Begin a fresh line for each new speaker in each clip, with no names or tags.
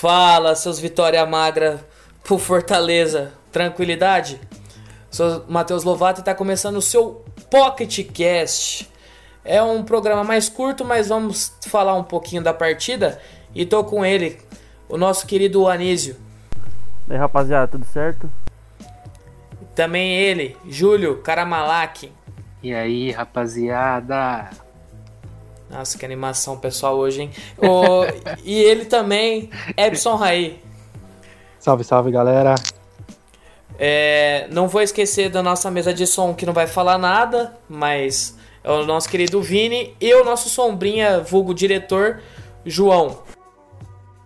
Fala, seus Vitória Magra por Fortaleza. Tranquilidade? Sou Matheus Lovato e está começando o seu Pocket Cast. É um programa mais curto, mas vamos falar um pouquinho da partida. E tô com ele, o nosso querido Anísio.
E aí, rapaziada, tudo certo?
Também ele, Júlio Karamalak.
E aí, rapaziada?
Nossa, que animação pessoal hoje, hein? O- e ele também, Epson Raí.
Salve, salve galera.
É, não vou esquecer da nossa mesa de som que não vai falar nada, mas é o nosso querido Vini e o nosso sombrinha, vulgo diretor, João.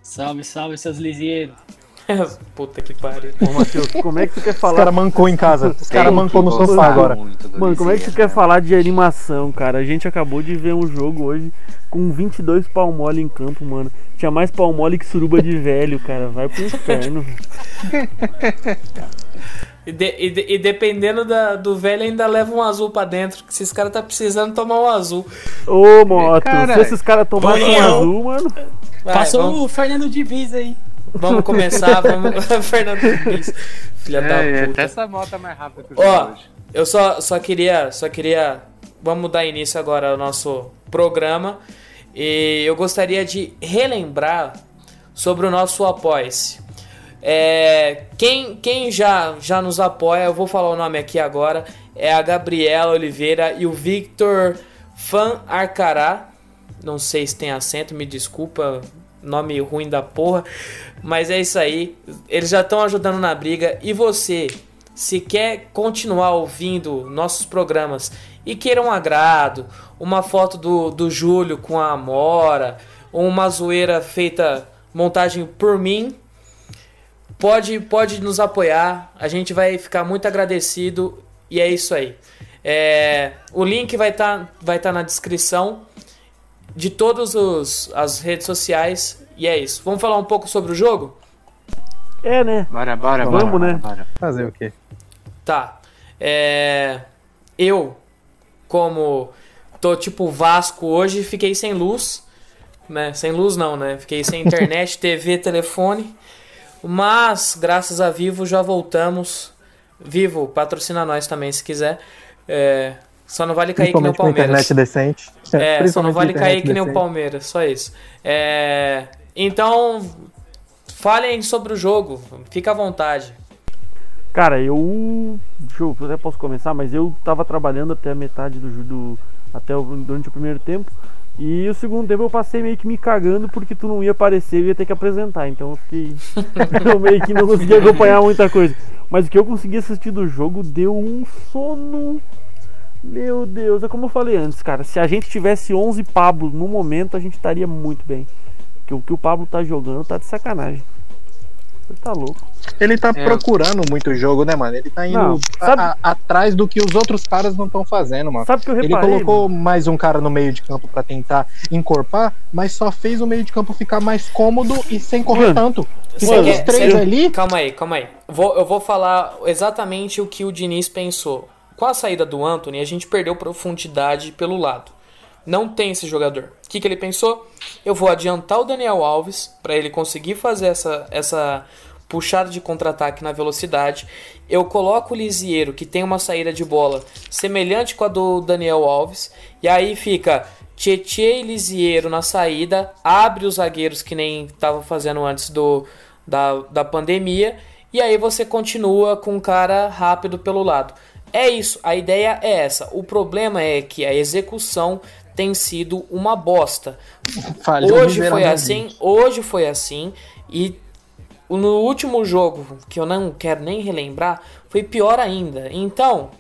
Salve, salve, seus liseiros.
Puta que pariu.
Ô, Matheus, como é que tu quer
Os
falar?
caras mancou em casa. Os caras mancou no sofá agora.
Mano, como é que tu quer falar de animação, cara? A gente acabou de ver um jogo hoje com 22 pau mole em campo, mano. Tinha mais pau mole que suruba de velho, cara. Vai pro inferno.
E, de- e de- e dependendo da- do velho, ainda leva um azul pra dentro. Que esses caras tá precisando tomar um azul.
Ô, Moto,
Caralho.
se esses caras tomassem um azul, mano.
Vai,
Passou
vamos,
o Fernando Diniz aí.
Vamos começar. Vamos... Fernando Diniz, Filha
É,
da
é,
puta.
até essa moto é mais rápida que o
Ó,
hoje.
eu só, só queria, só queria, vamos dar início agora ao nosso programa e eu gostaria de relembrar sobre o nosso apoia-se. É, quem quem já, já nos apoia, eu vou falar o nome aqui agora, é a Gabriela Oliveira e o Victor Fan Arcará. Não sei se tem acento, me desculpa, nome ruim da porra. Mas é isso aí. Eles já estão ajudando na briga. E você, se quer continuar ouvindo nossos programas e queira um agrado, uma foto do, do Júlio com a Amora, uma zoeira feita, montagem por mim, pode, pode nos apoiar. A gente vai ficar muito agradecido. E é isso aí. É, o link vai estar vai tá na descrição de todas os- as redes sociais. E é isso. Vamos falar um pouco sobre o jogo?
É, né?
Bora, bora,
Vamos,
bora,
né?
bora.
Fazer o quê?
Tá. É, eu, como tô tipo Vasco hoje, fiquei sem luz. Né? Sem luz não, né? Fiquei sem internet, TV, telefone. Mas, graças a Vivo, já voltamos. Vivo, patrocina nós também se quiser. É, só não vale cair que nem o Palmeiras.
internet decente.
É, só não vale cair que nem o
decente.
Palmeiras, só isso. É, então, falem sobre o jogo, fica à vontade.
Cara, eu. Deixa eu até posso começar, mas eu tava trabalhando até a metade do, do até o, durante o primeiro tempo. E o segundo tempo eu passei meio que me cagando porque tu não ia aparecer e ia ter que apresentar. Então eu fiquei. eu meio que não conseguia acompanhar muita coisa. Mas o que eu consegui assistir do jogo deu um sono. Meu Deus, é como eu falei antes, cara. Se a gente tivesse 11 Pablos no momento, a gente estaria muito bem. Porque o que o Pablo tá jogando tá de sacanagem. Você tá louco.
Ele tá
É.
procurando muito jogo, né, mano? Ele tá indo
Não,
a-
sabe-
a- atrás do que os outros caras não estão fazendo, mano.
Sabe o que eu
Ele
reparei?
colocou mais um cara no meio de campo pra tentar encorpar, mas só fez o meio de campo ficar mais cômodo e sem correr
Mano,
tanto.
Quer-
os três ali.
Calma aí, calma aí. Vou- eu vou falar exatamente o que o Diniz pensou. Com a saída do Anthony, a gente perdeu profundidade pelo lado. Não tem esse jogador. O que, que ele pensou? Eu vou adiantar o Daniel Alves para ele conseguir fazer essa, essa puxada de contra-ataque na velocidade. Eu coloco o Lisieiro, que tem uma saída de bola semelhante com a do Daniel Alves. E aí fica Tietê e Lisieiro na saída. Abre os zagueiros que nem estava fazendo antes do, da, da pandemia. E aí você continua com um cara rápido pelo lado. É isso, a ideia é essa. O problema é que a execução tem sido uma bosta.
Falhou
Hoje foi
miseravelmente.
assim, hoje foi assim e no último jogo, que eu não quero nem relembrar, foi pior ainda. Então,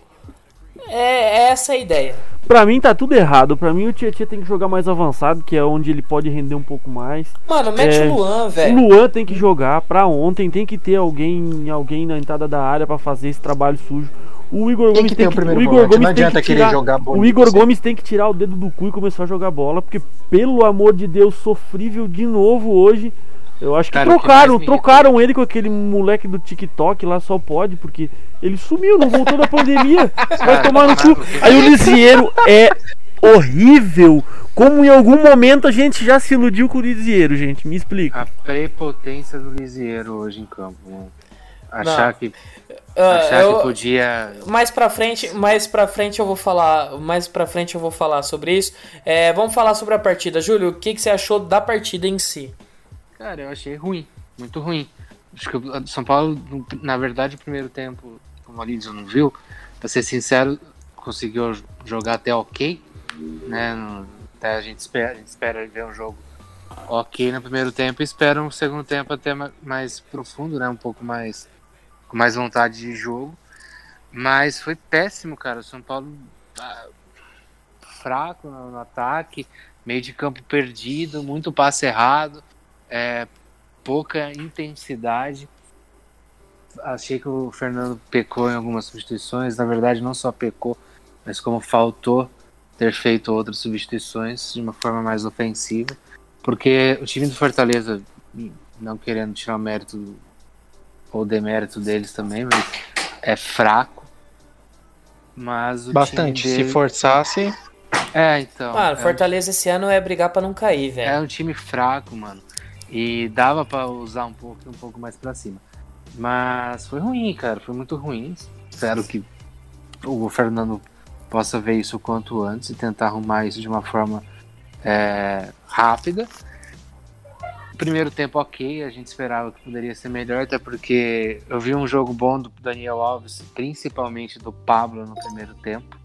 É, é essa a ideia.
Pra mim tá tudo errado. Pra mim o Tietchan tem que jogar mais avançado, que é onde ele pode render um pouco mais.
Mano, mete
É,
o Luan,
O
velho.
Luan tem que jogar pra ontem, tem que ter alguém, alguém na entrada da área pra fazer esse trabalho sujo. O Igor
Tem
Gomes
que ter o primeiro
o Igor Gomes
não
tem
adianta
que
querer
tirar,
jogar
O
bonito
Igor. Gomes tem que tirar o dedo do cu e começar a jogar bola, porque pelo amor de Deus, sofrível de novo hoje. Eu acho que
Cara, o que
trocaram, trocaram ele com aquele moleque do TikTok lá, só pode, porque ele sumiu, não voltou da pandemia. Vai tomar no cu. Aí o Lisieiro é horrível. Como em algum momento a gente já se iludiu com o Lisieiro, gente. Me explica.
A prepotência do Lisieiro hoje em campo. né? Achar, que,
Ah,
achar
eu-
que podia.
Mais pra frente, mais pra frente eu vou falar, mais pra frente eu vou falar sobre isso. É, vamos falar sobre a partida, Júlio. O que, que você achou da partida em si?
Cara, eu achei ruim, muito ruim. Acho que o São Paulo, na verdade, o primeiro tempo, como a Lídia não viu, pra ser sincero, conseguiu jogar até ok, né? Não- Até a gente espera, a gente espera ver um jogo ok no primeiro tempo e espera um segundo tempo até ma- mais profundo, né? Um pouco mais com mais vontade de jogo. Mas foi péssimo, cara. O São Paulo ah, fraco no, no ataque, meio de campo perdido, muito passe errado, é, pouca intensidade. Achei que o Fernando pecou em algumas substituições. Na verdade, não só pecou, mas como faltou ter feito outras substituições de uma forma mais ofensiva. Porque o time do Fortaleza, não querendo tirar o mérito ou demérito deles também, mas é fraco. Mas o
Bastante.
time
Se
dele...
forçasse.
É, então.
Mano,
é um
Fortaleza esse ano é brigar pra não cair,
é
velho.
um time fraco, mano. E dava pra usar um pouco, um pouco mais pra cima. Mas foi ruim, cara. Foi muito ruim. Espero que o Fernando possa ver isso o quanto antes e tentar arrumar isso de uma forma é, rápida. Primeiro tempo ok, a gente esperava que poderia ser melhor, até porque eu vi um jogo bom do Daniel Alves, principalmente do Pablo no primeiro tempo.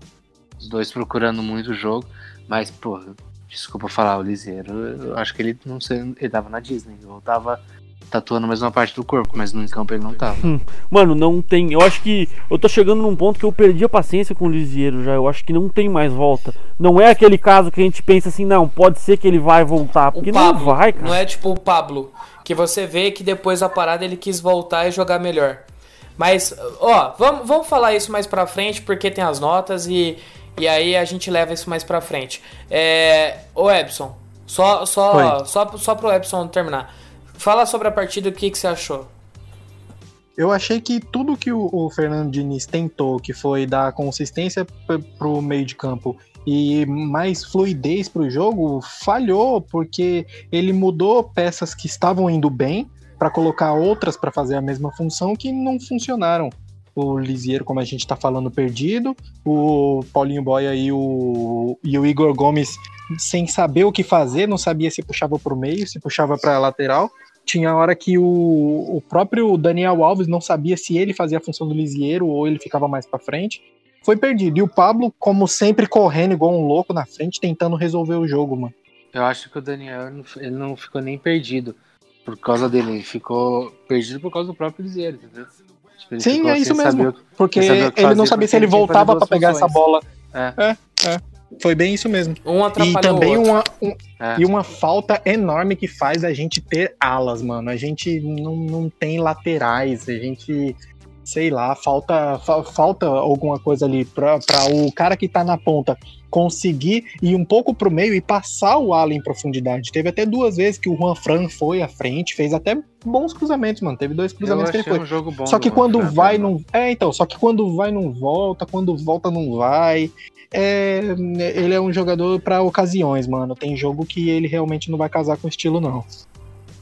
Os dois procurando muito o jogo, mas, pô, desculpa falar, o Liseiro, eu acho que ele não sei, ele tava na Disney, ou tava tatuando a mesma parte do corpo, mas no campo ele não tava.
Mano, não tem. Eu acho que eu tô chegando num ponto que eu perdi a paciência com o Lisieiro já. Eu acho que não tem mais volta. Não é aquele caso que a gente pensa assim, não, pode ser que ele vai voltar. Porque
o
não
Pablo,
vai, cara.
não é tipo o Pablo, que você vê que depois da parada ele quis voltar e jogar melhor. Mas, ó, vamos, vamos falar isso mais pra frente, porque tem as notas e, e aí a gente leva isso mais pra frente. É, ô Epson, só, só,
Oi.
só, só pro Epson terminar. Fala sobre a partida, o que, que você achou?
Eu achei que tudo que o, o Fernando Diniz tentou, que foi dar consistência p- pro meio de campo e mais fluidez pro jogo, falhou, porque ele mudou peças que estavam indo bem para colocar outras para fazer a mesma função que não funcionaram. O Lisieiro, como a gente tá falando, perdido, o Paulinho Boia e o, e o Igor Gomes sem saber o que fazer, não sabia se puxava pro meio, se puxava pra lateral. Tinha hora que o, o próprio Daniel Alves não sabia se ele fazia a função do Lisieiro ou ele ficava mais pra frente. Foi perdido. E o Pablo, como sempre, correndo igual um louco na frente, tentando resolver o jogo, mano.
Eu acho que o Daniel não- ele não ficou nem perdido por causa dele, ele ficou perdido por causa do próprio Liseiro, entendeu? Tipo, ele
Sim, é isso mesmo.
o que-
Porque
o
ele não sabia se ele voltava
duas
pegar essa
funções.
bola.
É.
Foi bem isso mesmo.
Um
E
atrapalhou
também
o outro.
uma, um-
É.
e uma falta enorme que faz a gente ter alas, mano. A gente não, não tem laterais, a gente, sei lá, falta, fa- falta alguma coisa ali pra, pra o cara que tá na ponta conseguir ir um pouco pro meio e passar o ala em profundidade. Teve até duas vezes que o Juan Fran foi à frente, fez até bons cruzamentos, mano. Teve dois cruzamentos que ele foi.
um jogo bom
Só que
do
quando
Juan
vai,
Fran.
não. É, então, só que quando vai, não volta, quando volta, não vai. É, ele é um jogador pra ocasiões, mano. Tem jogo que ele realmente não vai casar com o estilo, não.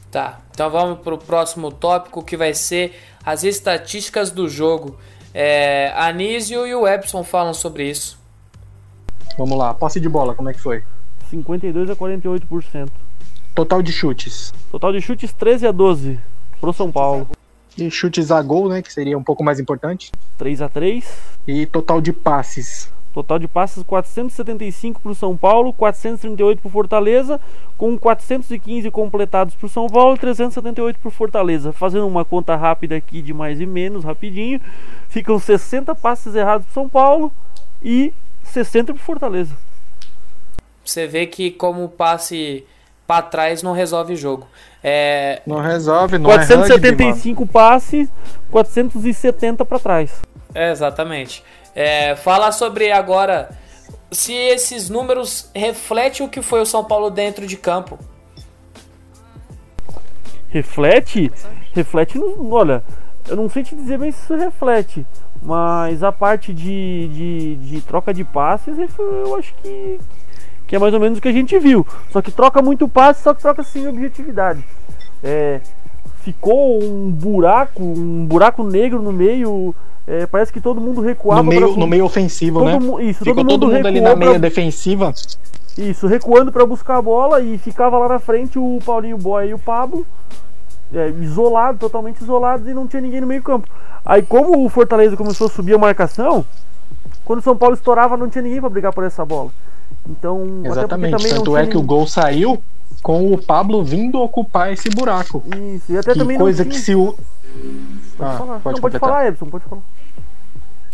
Tá, então vamos pro próximo tópico que vai ser as estatísticas do jogo. É, Anísio e o Epson falam sobre isso.
Vamos lá, posse de bola, como é que foi?
52 a 48%.
Total de chutes.
Total de chutes 13 a 12 pro São Paulo.
E chutes a gol, né? Que seria um pouco mais importante.
3 a 3
E total de passes.
Total de passes 475 pro São Paulo, 438 pro Fortaleza, com 415 completados pro São Paulo e 378 pro Fortaleza. Fazendo uma conta rápida aqui de mais e menos, rapidinho, ficam 60 passes errados pro São Paulo, e 60 pro Fortaleza.
Você vê que como o passe pra trás não resolve o jogo. É,
Não resolve, não é rugby.
475 passes, 470 pra trás.
é, exatamente. É, fala sobre agora se esses números refletem o que foi o São Paulo dentro de campo.
Reflete? Reflete. Olha, eu não sei te dizer bem se isso reflete. Mas a parte de, de, de troca de passes, eu acho que, que é mais ou menos o que a gente viu. Só que troca muito passe, só que troca sem objetividade. É, ficou um buraco, um buraco negro no meio. É, parece que todo mundo recuava.
No meio,
pra-
no meio ofensivo,
todo
né?
mu- Isso,
Ficou
todo mundo,
todo mundo ali na meia
pra-
defensiva.
Isso, recuando para buscar a bola e ficava lá na frente o Paulinho Boy e o Pablo, é, isolado, totalmente isolados e não tinha ninguém no meio campo. Aí como o Fortaleza começou a subir a marcação, quando o São Paulo estourava não tinha ninguém para brigar por essa bola. Então,
Exatamente. Tanto
tinha
é que o
ninguém-
gol saiu com o Pablo vindo ocupar esse buraco.
Isso, e até
Que
também
coisa
não
que
tinha...
se o.
Pode
Ah,
falar.
pode
não, pode
completar.
falar, Edson, pode falar.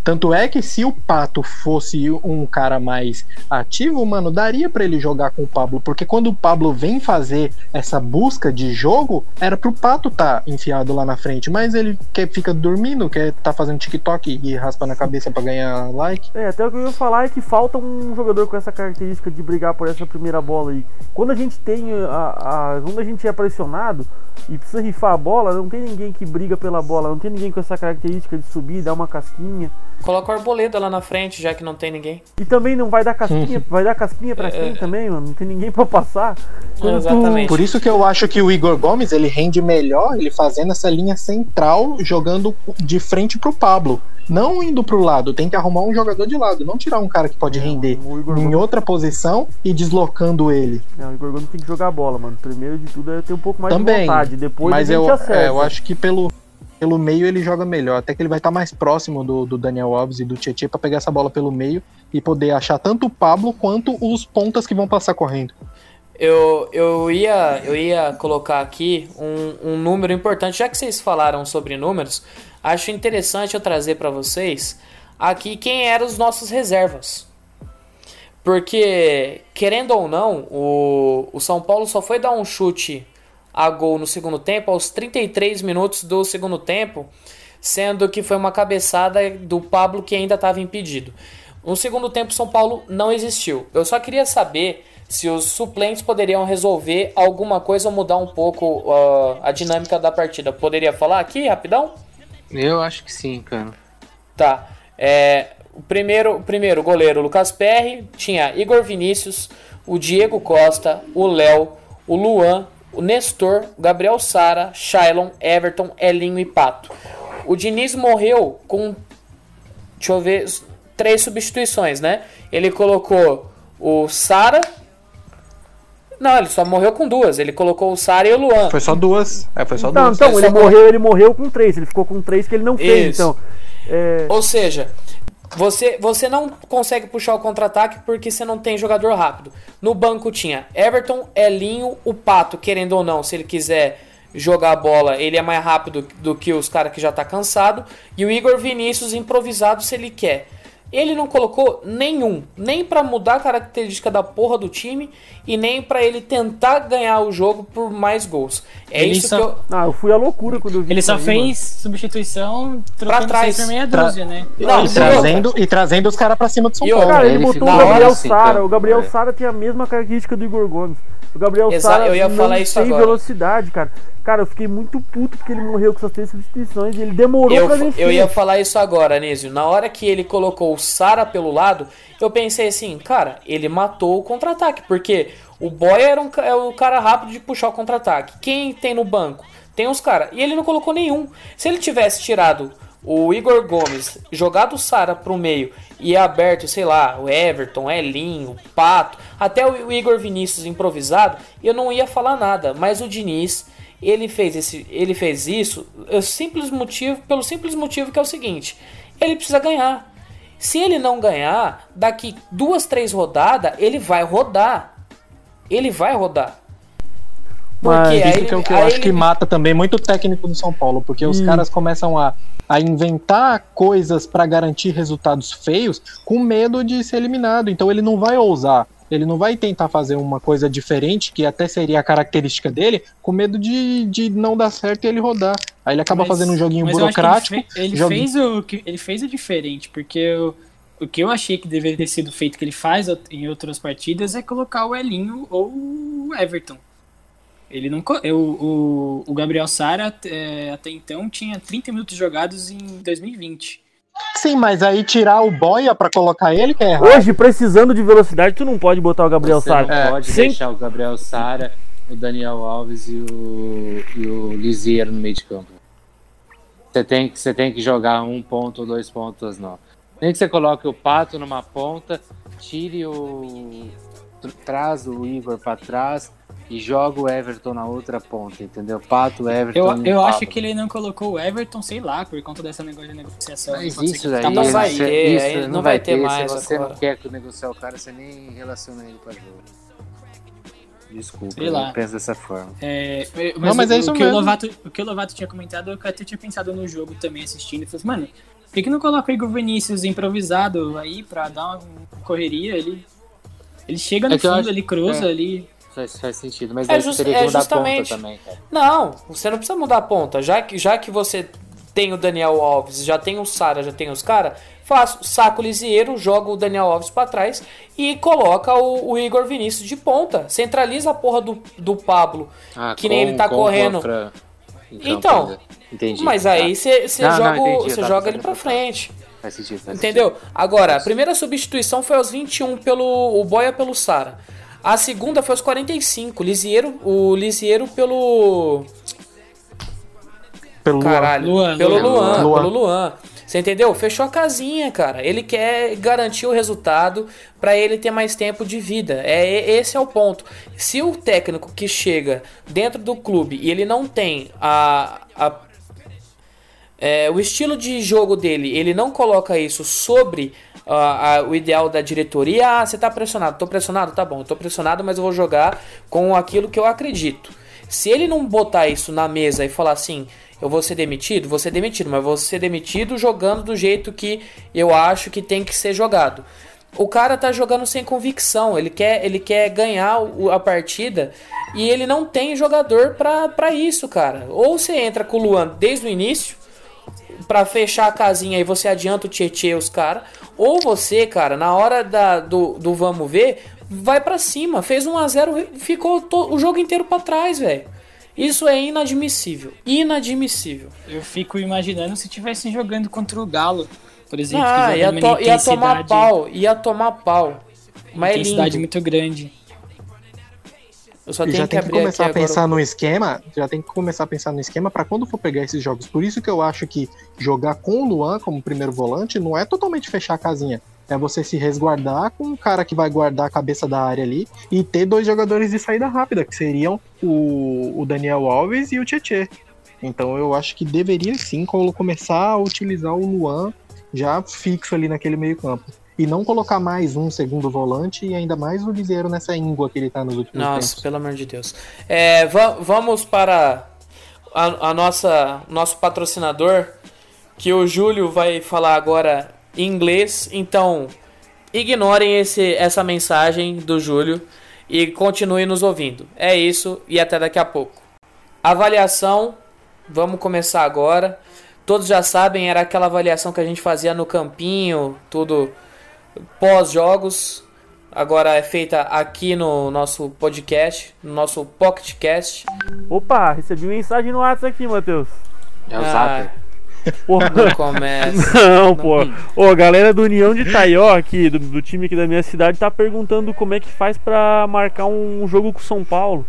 Tanto é que se o Pato fosse um cara mais ativo, mano, daria pra ele jogar com o Pablo, porque quando o Pablo vem fazer essa busca de jogo, era pro Pato tá enfiado lá na frente, mas ele quer fica dormindo, quer tá fazendo TikTok e raspa na cabeça pra ganhar like.
É, até o que eu ia falar é que falta um jogador com essa característica de brigar por essa primeira bola aí. Quando a gente tem a, a- quando a gente é pressionado e precisa rifar a bola, não tem ninguém que briga pela bola, não tem ninguém com essa característica de subir, dar uma casquinha.
Coloca o Arboleda lá na frente, já que não tem ninguém.
E também não vai dar casquinha, vai dar casquinha pra quem também, mano? Não tem ninguém pra passar. Quando tu-
Exatamente.
Por isso que eu acho que o Igor Gomes ele rende melhor ele fazendo essa linha central, jogando de frente pro Pablo. Não indo pro lado, tem que arrumar um jogador de lado, não tirar um cara que pode render
o Igor
em
Gomes-
outra posição e deslocando ele.
Não, o Igor Gomes tem que jogar a bola, mano. Primeiro de tudo é ter um pouco mais de
Também.
vontade. Depois
Mas
a gente
eu, é, eu acho que pelo, pelo meio ele joga melhor. Até que ele vai estar mais próximo do, do Daniel Alves e do Tietchan pra pegar essa bola pelo meio e poder achar tanto o Pablo quanto os pontas que vão passar correndo.
Eu, eu, ia, eu ia colocar aqui um, um número importante, já que vocês falaram sobre números, acho interessante eu trazer para vocês aqui quem eram os nossos reservas. Porque, querendo ou não, o, o São Paulo só foi dar um chute a gol no segundo tempo aos 33 minutos do segundo tempo, sendo que foi uma cabeçada do Pablo que ainda estava impedido. No segundo tempo, São Paulo não existiu. Eu só queria saber se os suplentes poderiam resolver alguma coisa ou mudar um pouco ah, a dinâmica da partida. Poderia falar aqui, rapidão?
Eu acho que sim, cara.
Tá. É, o primeiro, o primeiro goleiro, Lucas Perry, tinha Igor Vinícius, o Diego Costa, o Léo, o Luan, o Nestor, o Gabriel Sara, Shailon, Everton, Elinho e Pato. O Diniz morreu com, deixa eu ver, três substituições, né? Ele colocou o Sara. Não, ele só morreu com duas. Ele colocou o Sara e o Luan.
Foi só duas. É, foi só
Não,
duas.
então, ele
só-
morreu, ele morreu com três. Ele ficou com três que ele não fez. Então, é,
Ou seja, você, você não consegue puxar o contra-ataque porque você não tem jogador rápido. No banco tinha Everton, Elinho, o Pato, querendo ou não, se ele quiser jogar a bola, ele é mais rápido do que os caras que já tá cansado. E o Igor Vinícius improvisado se ele quer. Ele não colocou nenhum, nem pra mudar a característica da porra do time e nem pra ele tentar ganhar o jogo por mais gols. É
Ele
isso
só-
que eu
ah, eu fui à loucura quando eu vi
Ele só
aí,
fez substituição trocando
trás.
por meia
Tra-
dúzia, né?
Não,
e, trazendo, e trazendo os caras pra cima do São Paulo.
Cara, ele
ele
botou o Gabriel Sara.
campo,
O Gabriel
é.
Sara tem a mesma característica do Igor Gomes. O Gabriel
Exa-
Sara
eu ia
não
falar isso
tem
agora.
velocidade, cara. Cara, eu fiquei muito puto porque ele morreu com essas três substituições e ele demorou
Eu,
pra vencer.
eu ia falar isso agora, Anísio. Na hora que ele colocou o Sara pelo lado, eu pensei assim, cara, ele matou o contra-ataque, porque o Boy era um é o cara rápido de puxar o contra-ataque. Quem tem no banco? Tem os caras. E ele não colocou nenhum. Se ele tivesse tirado o Igor Gomes, jogado o Sara pro meio e aberto, sei lá, o Everton, Elinho, o Pato, até o Igor Vinícius improvisado, eu não ia falar nada. Mas o Diniz, ele fez, esse, ele fez isso é simples motivo, pelo simples motivo que é o seguinte: ele precisa ganhar. Se ele não ganhar, daqui duas, três rodadas, ele vai rodar. Ele vai rodar.
Mas-
Porque
Isso
aí,
que é o que eu acho
ele-
que mata também muito técnico do São Paulo, porque os
Hum.
caras começam a, a inventar coisas pra garantir resultados feios com medo de ser eliminado. Então ele não vai ousar, ele não vai tentar fazer uma coisa diferente, que até seria a característica dele, com medo de, de não dar certo e ele rodar. Aí ele acaba
Mas-
fazendo um joguinho
eu
burocrático.
Ele, fe- ele
jogue-
fez o que ele fez o diferente, porque o, o que eu achei que deveria ter sido feito que ele faz em outras partidas é colocar o Elinho ou o Everton. Ele não eu, o, o Gabriel Sara é, até então tinha 30 minutos jogados em 2020.
Sim, mas aí tirar o boia pra colocar ele, que é errado.
Hoje, precisando de velocidade, tu não pode botar o Gabriel
Você
Sara.
não
É,
pode
sem-
deixar o Gabriel Sara, o Daniel Alves e o, e o Lisieiro no meio de campo. Você tem, que- você tem que jogar um ponto ou dois pontos, não. Nem que você coloque o Pato numa ponta, tire o. tr- traz o Igor pra trás e joga o Everton na outra ponta, entendeu? Pato, Everton.
Eu, eu acho que ele não colocou o Everton, sei lá, por conta dessa negócio de negociação.
Mas isso daí,
tá
Não vai
você-
passando.
ter,
isso
aí não vai ter mais
Se você
agora.
não quer negociar o cara, você nem relaciona ele pra jogo. Desculpa,
Sei
eu
lá.
penso dessa forma.
É, mas
Não, mas
o,
é isso
o que o
mesmo.
Lovato, o que o Lovato tinha comentado, eu até tinha pensado no jogo também assistindo. e falei assim, mano, por que, que não coloca o Igor Vinícius improvisado aí pra dar uma correria? Ele, ele chega no
É
fundo,
acho-
ele cruza
é.
ali.
Faz, faz sentido, mas
É
aí
just-
teria que
é
mudar
justamente.
a ponta também, cara.
Não, você não precisa mudar a ponta. Já que, já que você tem o Daniel Alves, já tem o Sara, já tem os caras, faz, saca o Lisieiro, joga o Daniel Alves pra trás e coloca o, o Igor Vinícius de ponta. Centraliza a porra do, do Pablo.
Ah,
Que nem ele tá
com
correndo.
Campo
Então,
entendi.
Mas
Tá.
aí você
Não, não,
joga, o-
entendi,
joga ele pra
pra
frente.
Faz sentido, faz
Entendeu? Agora, a primeira substituição foi aos 21 pelo o Boia pelo Sara. A segunda foi aos 45, Lisieiro, o Lisieiro pelo
Pelo
Caralho.
Luan,
pelo
Luan.
Luan, pelo Luan. Você entendeu? Fechou a casinha, cara. Ele quer garantir o resultado pra ele ter mais tempo de vida. É e- esse é o ponto. Se o técnico que chega dentro do clube e ele não tem a, a é, o estilo de jogo dele, ele não coloca isso sobre ah, o ideal da diretoria. Ah, você tá pressionado, tô pressionado, tá bom, tô pressionado, mas eu vou jogar com aquilo que eu acredito. Se ele não botar isso na mesa e falar assim, eu vou ser demitido, vou ser demitido, mas vou ser demitido jogando do jeito que eu acho que tem que ser jogado. O cara tá jogando sem convicção, ele quer, ele quer ganhar a partida e ele não tem jogador pra isso, cara. Ou você entra com o Luan desde o início, Pra fechar a casinha e você adianta o Tietê os caras. Ou você, cara, na hora da, do, do vamos ver, vai pra cima. Fez 1 a 0 ficou to- o jogo inteiro pra trás, velho. Isso é inadmissível. Inadmissível.
Eu fico imaginando se estivessem jogando contra o Galo, por exemplo.
Ah,
que
ia, to- ia tomar pau. Ia tomar pau. Mas é
intensidade
lindo.
muito grande.
Eu só tenho
já
que
tem que começar a
agora.
pensar no esquema, já tem que começar a pensar no esquema para quando for pegar esses jogos. Por isso que eu acho que jogar com o Luan como primeiro volante não é totalmente fechar a casinha. É você se resguardar com um cara que vai guardar a cabeça da área ali e ter dois jogadores de saída rápida, que seriam o, o Daniel Alves e o Tietê. Então eu acho que deveria sim co- começar a utilizar o Luan já fixo ali naquele meio campo. E não colocar mais um segundo volante e ainda mais o Liseiro nessa íngua que ele tá nos últimos
Nossa,
tempos.
pelo amor de Deus. É, va- vamos para a, a nossa nosso patrocinador, que o Júlio vai falar agora em inglês. Então, ignorem esse, essa mensagem do Júlio e continuem nos ouvindo. É isso e até daqui a pouco. Avaliação, vamos começar agora. Todos já sabem, era aquela avaliação que a gente fazia no campinho, tudo pós-jogos. Agora é feita aqui no nosso podcast, no nosso PocketCast.
Opa, recebi mensagem no WhatsApp aqui, Matheus.
É o
Ah.
Porra.
Não começa.
Não, pô. Ô, a galera do União de Taió aqui, do, do time aqui da minha cidade, tá perguntando como é que faz pra marcar um jogo com o São Paulo.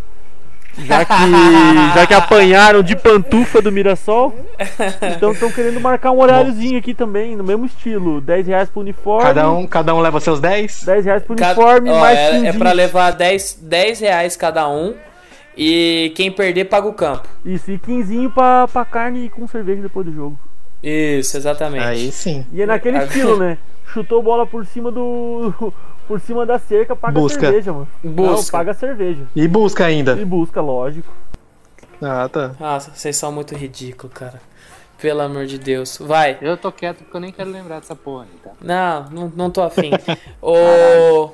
Já que, já que apanharam de pantufa do Mirassol. Então estão querendo marcar um horáriozinho aqui também, no mesmo estilo. 10 reais pro uniforme.
Cada um, cada um leva seus 10?
10 reais pro
Cada-
uniforme,
ó,
mais
é, é
15.
pra levar 10, 10 reais cada um. E quem perder paga o campo.
Isso, e 15 pra, pra carne e com cerveja depois do jogo.
Isso, exatamente.
Aí sim.
E é naquele estilo, né? Chutou bola por cima do. Por cima da cerca, paga
Busca.
cerveja, mano. Não,
Busca.
paga cerveja.
E busca ainda.
E busca, lógico.
Ah, tá.
Nossa, vocês são muito ridículos, cara. Pelo amor de Deus. Vai.
Eu tô quieto porque eu nem quero lembrar dessa porra tá?
Não, não, não tô afim. Ô,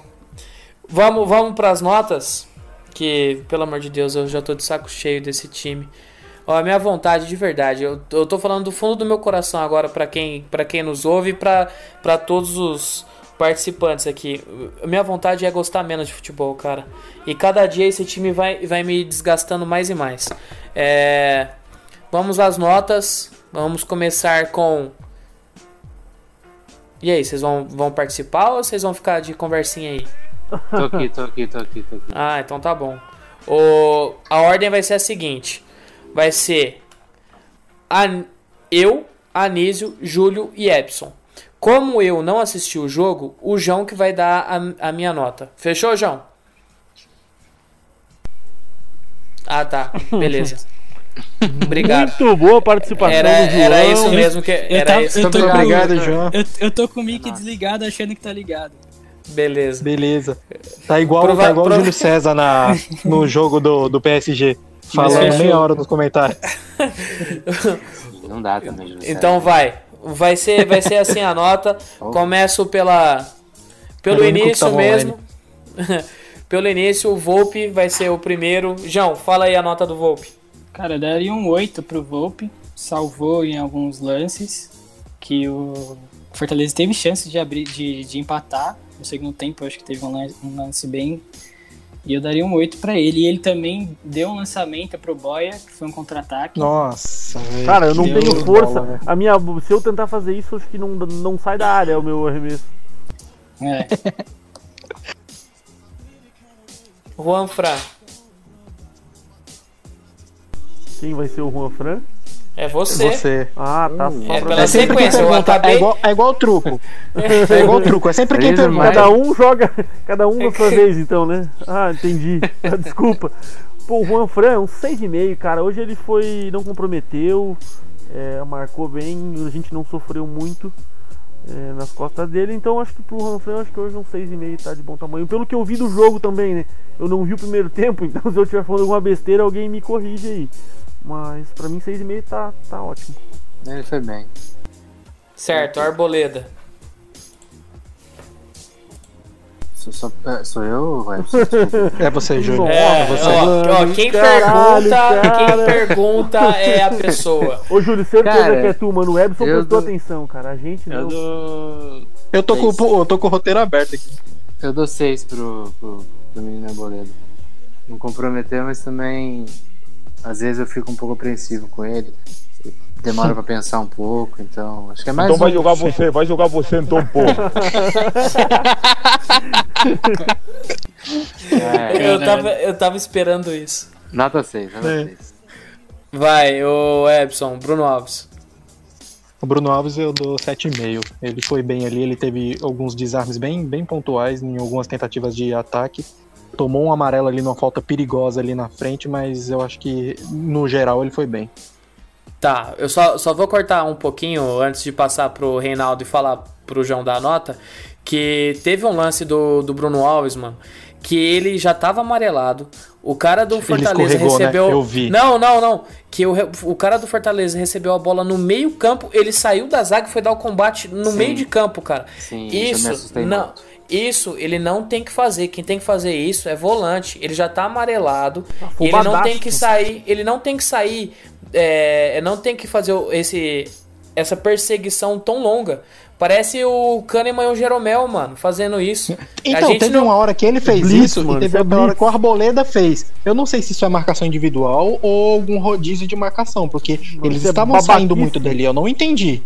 vamos, vamos pras notas. Que, pelo amor de Deus, eu já tô de saco cheio desse time. Ó, a minha vontade, de verdade, eu, eu tô falando do fundo do meu coração agora pra quem, pra quem nos ouve e pra, pra todos os participantes aqui. Minha vontade é gostar menos de futebol, cara. E cada dia esse time vai, vai me desgastando mais e mais. É, vamos às notas. Vamos começar com e aí, vocês vão, vão participar ou vocês vão ficar de conversinha aí?
Tô aqui, tô aqui, tô aqui, tô aqui.
Ah, então tá bom. O, a ordem vai ser a seguinte: vai ser An- eu, Anísio, Júlio e Epson. Como eu não assisti o jogo, o João que vai dar a, a minha nota. Fechou, João? Ah, tá. Beleza. Obrigado.
Muito boa a participação
Era,
do João.
era isso mesmo que. Era
tava-
isso.
eu tô-
obrigado, João.
Eu, eu tô com o mic desligado achando que tá ligado.
Beleza.
Beleza. Tá igual,
Prova-
tá igual
prova-
o Júlio César na, no jogo do, do PSG. Falando meia hora nos comentários.
Não dá também, Júlio
Então
César.
vai. Vai ser, vai ser assim a nota. Começo pela pelo início
tava
mesmo. pelo início, o Volpe vai ser o primeiro. João, fala aí a nota do Volpe.
Cara, eu daria um 8 pro Volpe. Salvou em alguns lances. Que o Fortaleza teve chance de abrir, de, de empatar. No segundo tempo, eu acho que teve um lance, um lance bem. E eu daria um 8 pra ele. E ele também deu um lançamento pro Boia, que foi um contra-ataque.
Nossa, velho.
Cara, eu não
Deu
tenho
bola,
força.
velho.
A minha, se eu tentar fazer isso, acho que não, não sai da área o meu arremesso.
É.
Juan Fran.
Quem vai ser o Juan Fran?
É você.
Você.
Ah, tá. só
É pela
É sempre quem
sequência, eu acabei-
É igual, é igual o truco. É igual o truco. É sempre quem pergunta.
Cada um joga, cada um da sua vez, então, né? Ah, entendi. Ah, Desculpa. Pô, o Juan Fran, é um 6,5, cara. Hoje ele foi. não comprometeu, é, marcou bem, a gente não sofreu muito é, nas costas dele. Então acho que pro Juan Fran, acho que hoje um 6,5 tá de bom tamanho. Pelo que eu vi do jogo também, né? Eu não vi o primeiro tempo, então se eu estiver falando alguma besteira, alguém me corrige aí. Mas pra mim 6,5 tá, tá ótimo.
Ele foi bem.
Certo, Arboleda.
Sou, sou, é, sou eu, ué?
É você, Júlio.
Nossa,
É,
você.
ó, ó, quem
caralho,
pergunta,
cara.
quem pergunta é a pessoa.
Ô Júlio, certeza
Cara,
que é tu, mano. O Ebson
eu
prestou
dou-
atenção, cara. A gente
Eu
não.
dou.
Eu tô, com, o- eu tô com o roteiro aberto aqui.
Eu dou seis pro, pro, pro menino Arboleda. Não comprometeu, mas também. Às vezes eu fico um pouco apreensivo com ele. Demora pra pensar um pouco, então. Acho que é mais.
Então vai
um-
jogar você, vai jogar você então, porra.
É,
Eu tava, eu tava esperando isso.
nota 6, nota
É.
6.
Vai, o Epson, Bruno Alves.
O Bruno Alves eu dou 7,5. Ele foi bem ali, ele teve alguns desarmes bem, bem pontuais em algumas tentativas de ataque. Tomou um amarelo ali numa falta perigosa ali na frente, mas eu acho que no geral ele foi bem.
Tá, eu só, só vou cortar um pouquinho antes de passar pro Reinaldo e falar pro João dar a nota. Que teve um lance do, do Bruno Alves, mano. Que ele já tava amarelado. O cara do Fortaleza
né?
recebeu.
Eu vi.
Não, não, não. Que o, o cara do Fortaleza recebeu a bola no meio campo. Ele saiu da zaga e foi dar o combate no
Sim.
meio de campo, cara.
Sim, isso eu me
Isso,
assustei
não.
muito.
Isso ele não tem que fazer. Quem tem que fazer isso é volante. Ele já tá amarelado. e ele não tem que sair. Ele não tem que sair. É, não tem que fazer esse essa perseguição tão longa. Parece o Kahneman e o Jeromel, mano, fazendo isso.
Então, teve uma hora que ele fez
Blitz,
isso
mano,
e teve
é
outra hora que o Arboleda fez. Eu não sei se isso é marcação individual ou algum rodízio de marcação, porque eles
isso é
estavam
babaquice.
saindo muito dele. Eu não entendi.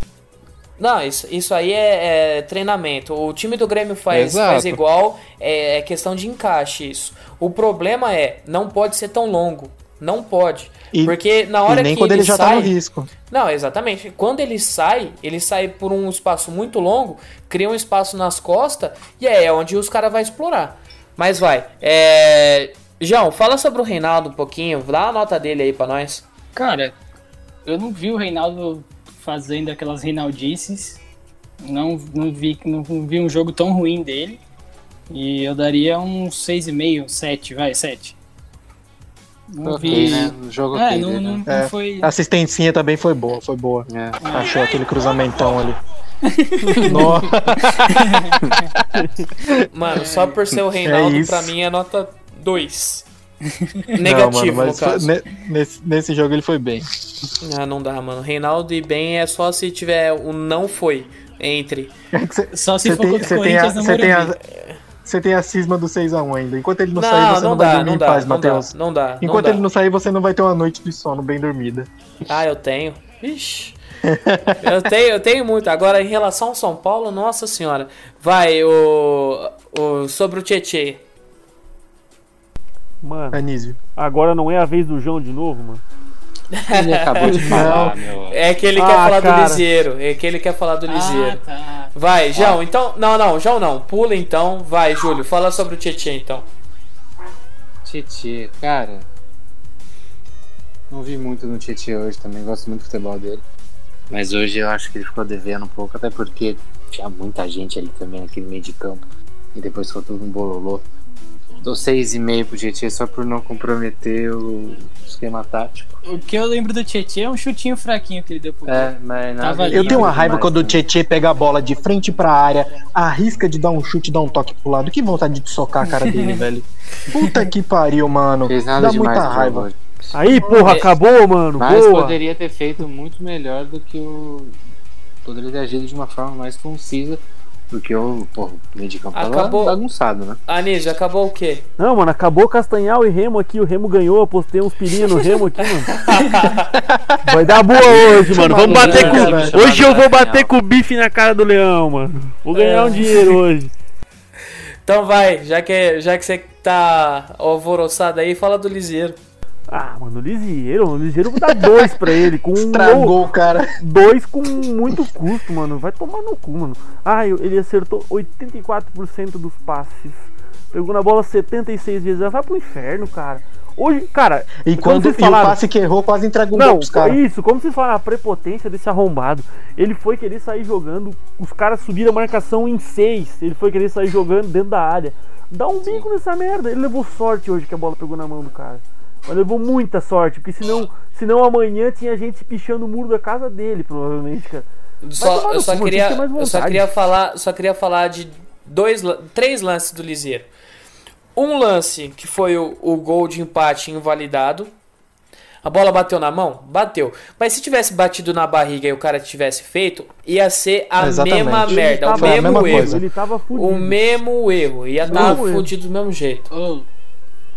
Não, isso, isso aí é, é treinamento. O time do Grêmio faz,
Exato.
faz igual, é, é questão de encaixe isso. O problema é, não pode ser tão longo. Não pode.
E-
Porque na hora
e nem
que
quando ele, já
sai,
tá no risco.
Não, exatamente. Quando ele sai, ele sai por um espaço muito longo, cria um espaço nas costas e é onde os caras vão explorar. Mas vai. É... João, fala sobre o Reinaldo um pouquinho, dá a nota dele aí pra nós.
Cara, eu não vi o Reinaldo fazendo aquelas Reinaldices. Não, não, vi, não vi um jogo tão ruim dele. E eu daria um 6,5, 7, vai, 7. Não
Ok,
vi.
né? O jogo
É,
ok,
não,
né?
não, não
É.
foi.
A assistencinha também foi boa, foi boa.
É.
Achou aquele cruzamentão ali. Nossa,
Mano, só por ser o Reinaldo,
isso.
pra mim é nota 2.
não,
Negativo,
mano,
no
foi-
caso.
ne- nesse, nesse jogo ele foi bem.
Ah, não dá, mano. Reinaldo e bem é só se tiver o não foi entre.
É cê-
Só se
Você
for
tem,
contra o
você tem, a,
Corinthians
você tem, a, você tem a cisma do 6x1 ainda. Enquanto ele não, sair,
Não,
você
não
não, vai
dá,
dormir
não
em
dá,
paz,
não dá,
Matheus.
não dá. não
Enquanto
dá.
ele não sair, você não vai ter uma noite de sono bem dormida.
Ah, eu tenho. Ixi. eu tenho, eu tenho muito. Agora, em relação ao São Paulo, nossa senhora. Vai, o. o sobre o Tietê.
Mano,
Anísio.
agora não é a vez do João de novo, mano.
Ele acabou de falar, meu.
É que ele
Ah,
quer falar do
cara.
Liseiro. É que ele quer falar do
Ah,
Liseiro.
tá.
Vai, João, então. Não, não, João não. Pula então. Vai, Júlio, fala sobre o Tietê então.
Tietê, cara. Não vi muito no Tietê hoje também, gosto muito do futebol dele. Mas hoje eu acho que ele ficou devendo um pouco, até porque tinha muita gente ali também naquele meio de campo. E depois ficou tudo um bololô. Dou 6,5 pro Tietê só por não comprometer o esquema tático.
O que eu lembro do Tietchan é um chutinho fraquinho que ele deu pro
É, mas nada
Tava.
Eu tenho uma
demais
raiva quando o
também.
Tietê pega a bola de frente pra área, arrisca de dar um chute, dar um toque pro lado. Que vontade de socar a cara dele, velho. Puta que pariu, mano.
Fez nada
Dá
demais
muita raiva.
Aí, porra,
É.
acabou, mano.
Mas
Boa.
poderia ter feito muito melhor do que o. Poderia ter agido de uma forma mais concisa do que o. Porra, o meio de campo tava
Acabou.
bagunçado, né?
Anísio, acabou o quê?
Não, mano, acabou Castanhal e Remo aqui. O Remo ganhou. Eu postei uns pirinhos no Remo aqui, mano. Vai dar boa hoje, mano. Vamos bater com. Hoje eu vou bater com o bife na cara do leão, mano. Vou ganhar
É.
um dinheiro hoje.
Então vai, já que, já que você tá alvoroçado aí, fala do Liseiro.
Ah, mano, o Lisieiro, o Lisieiro vou dar dois pra ele. Com um
Estragou o cara.
Dois com muito custo, mano. Vai tomar no cu, mano. Ah, ele acertou 84% dos passes. Pegou na bola 76 vezes. Vai pro inferno, cara. Hoje, cara.
E quando
vocês
e o
falaram-
passe que errou, quase entrega um
Não,
gol pros caras.
isso, como vocês falaram, a prepotência desse arrombado. Ele foi querer sair jogando, os caras subiram a marcação em 6. Ele foi querer sair jogando dentro da área. Dá um bico nessa merda. Ele levou sorte hoje que a bola pegou na mão do cara. Mas levou muita sorte, porque senão, senão amanhã tinha gente pichando o muro da casa dele, provavelmente, cara.
Só, eu, só
cu,
queria, eu só queria falar, só queria falar de dois, três lances do Liseiro. Um lance que foi o, o gol de empate invalidado. A bola bateu na mão? Bateu. Mas se tivesse batido na barriga e o cara tivesse feito, ia ser a
Exatamente.
mesma
Ele
merda, o
tava-
mesmo erro.
coisa.
Ele tava fudido.
O mesmo erro. Ia estar
Mesmo erro.
fudido do mesmo jeito.
Ô,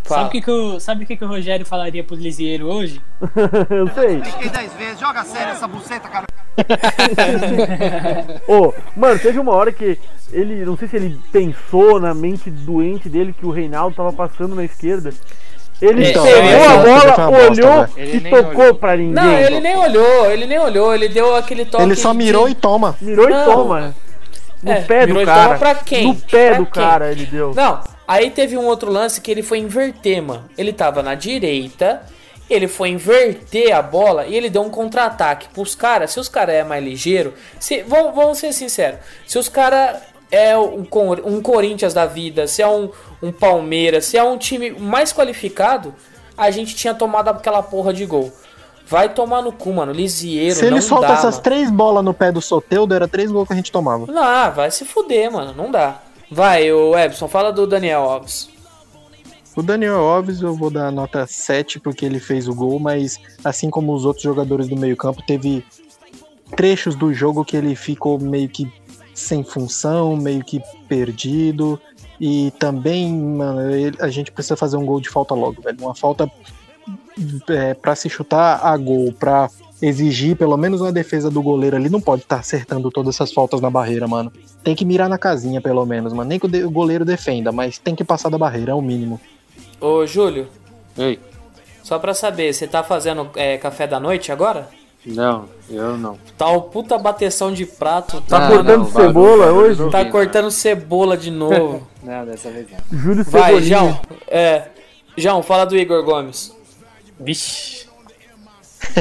Fala.
sabe o que, que, o, sabe o que, que o Rogério falaria pro Lisieiro hoje?
eu sei.
Expliquei 10 vezes, joga sério essa buceta, cara.
Ô, mano, teve uma hora que ele, não sei se ele pensou na mente doente dele que o Reinaldo tava passando na esquerda. Ele
Então,
pegou
essa-
a bola,
bosta,
olhou e tocou
olhou.
pra ninguém.
Não, ele nem olhou, ele nem olhou, ele deu aquele toque.
Ele só
de-
mirou e toma.
Mirou
Não.
e toma. No
É,
pé
mirou
do
e
cara.
toma pra quem?
No pé
Pra
do
quem?
cara ele deu.
Não, aí teve um outro lance que ele foi inverter, mano. Ele tava na direita, ele foi inverter a bola e ele deu um contra-ataque pros caras. Se os caras é mais ligeiro, se, vamos, vamos ser sinceros, se os caras é um, um Corinthians da vida, se é um, um Palmeiras, se é um time mais qualificado, a gente tinha tomado aquela porra de gol. Vai tomar no cu, mano. Lisieiro,
Se ele solta
dá,
essas
mano.
três bolas no pé do Soteudo, era três gols que a gente tomava.
Não, vai se fuder, mano. Não dá. Vai, o Ebson, fala do Daniel Alves.
O Daniel Alves eu vou dar nota 7 porque ele fez o gol, mas assim como os outros jogadores do meio-campo, teve trechos do jogo que ele ficou meio que sem função, meio que perdido. E também, mano, a gente precisa fazer um gol de falta logo, velho. Uma falta é, para se chutar a gol, pra exigir pelo menos uma defesa do goleiro ali, não pode estar acertando todas essas faltas na barreira, mano. Tem que mirar na casinha, pelo menos, mano. Nem que o goleiro defenda, mas tem que passar da barreira, é o mínimo.
Ô, Júlio,
Ei,
só pra saber, você tá fazendo é, café da noite agora?
não, eu não.
Tá o puta bateção de prato,
Tá
tá,
Não,
cortando
não,
cebola
barulho
hoje?
tá cortando cebola de novo.
Não, Não, dessa vez não.
Júlio
Vai,
Cebolinha.
João. É. João, fala do Igor Gomes.
Vixe.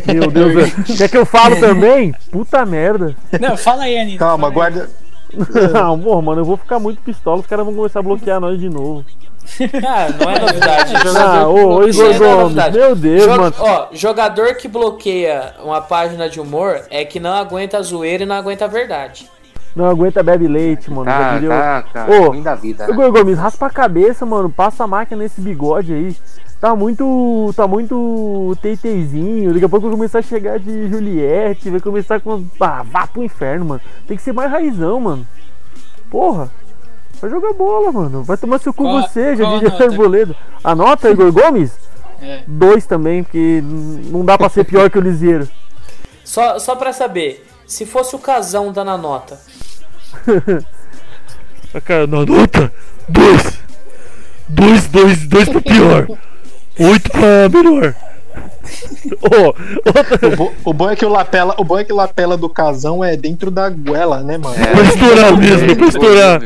Meu Deus. Quer que eu falo também? Puta merda.
Não, fala aí, Aninha.
Calma, guarda,
Não, porra, mano, eu vou ficar muito pistola, os caras vão começar a bloquear nós de novo.
Ah, não é novidade.
Ah, ô, ô,
Isso
Igor
é
Gomes,
novidade.
meu Deus,
Jo-
mano.
Ó, jogador que bloqueia uma página de humor é que não aguenta a zoeira e não aguenta a verdade.
Não aguenta bebe leite, mano. já
Tá,
diria
tá, tá.
Ô,
da vida, né?
Igor Gomes, raspa a cabeça, mano. Passa a máquina nesse bigode aí. Tá muito. Tá muito teitezinho. Daqui a pouco vai começar a chegar de Juliette. Vai começar com. Ah, vá pro inferno, mano. Tem que ser mais raizão, mano. Porra. Vai jogar bola, mano. Vai tomar seu cu
Qual-
você, já
nota?
Arboleda. Anota, Igor Gomes?
É.
Dois também, porque não dá pra ser pior que o Liseiro.
Só, só pra saber, se fosse o casão dando a nota,
A cara, na nota, dois. Dois, dois, dois pra pior. Oito pra melhor. Ô,
O, bo- o bom é que o lapela, o bom é que o lapela do casão é dentro da goela, né, mano?
É.
Vai estourar mesmo, vai estourar.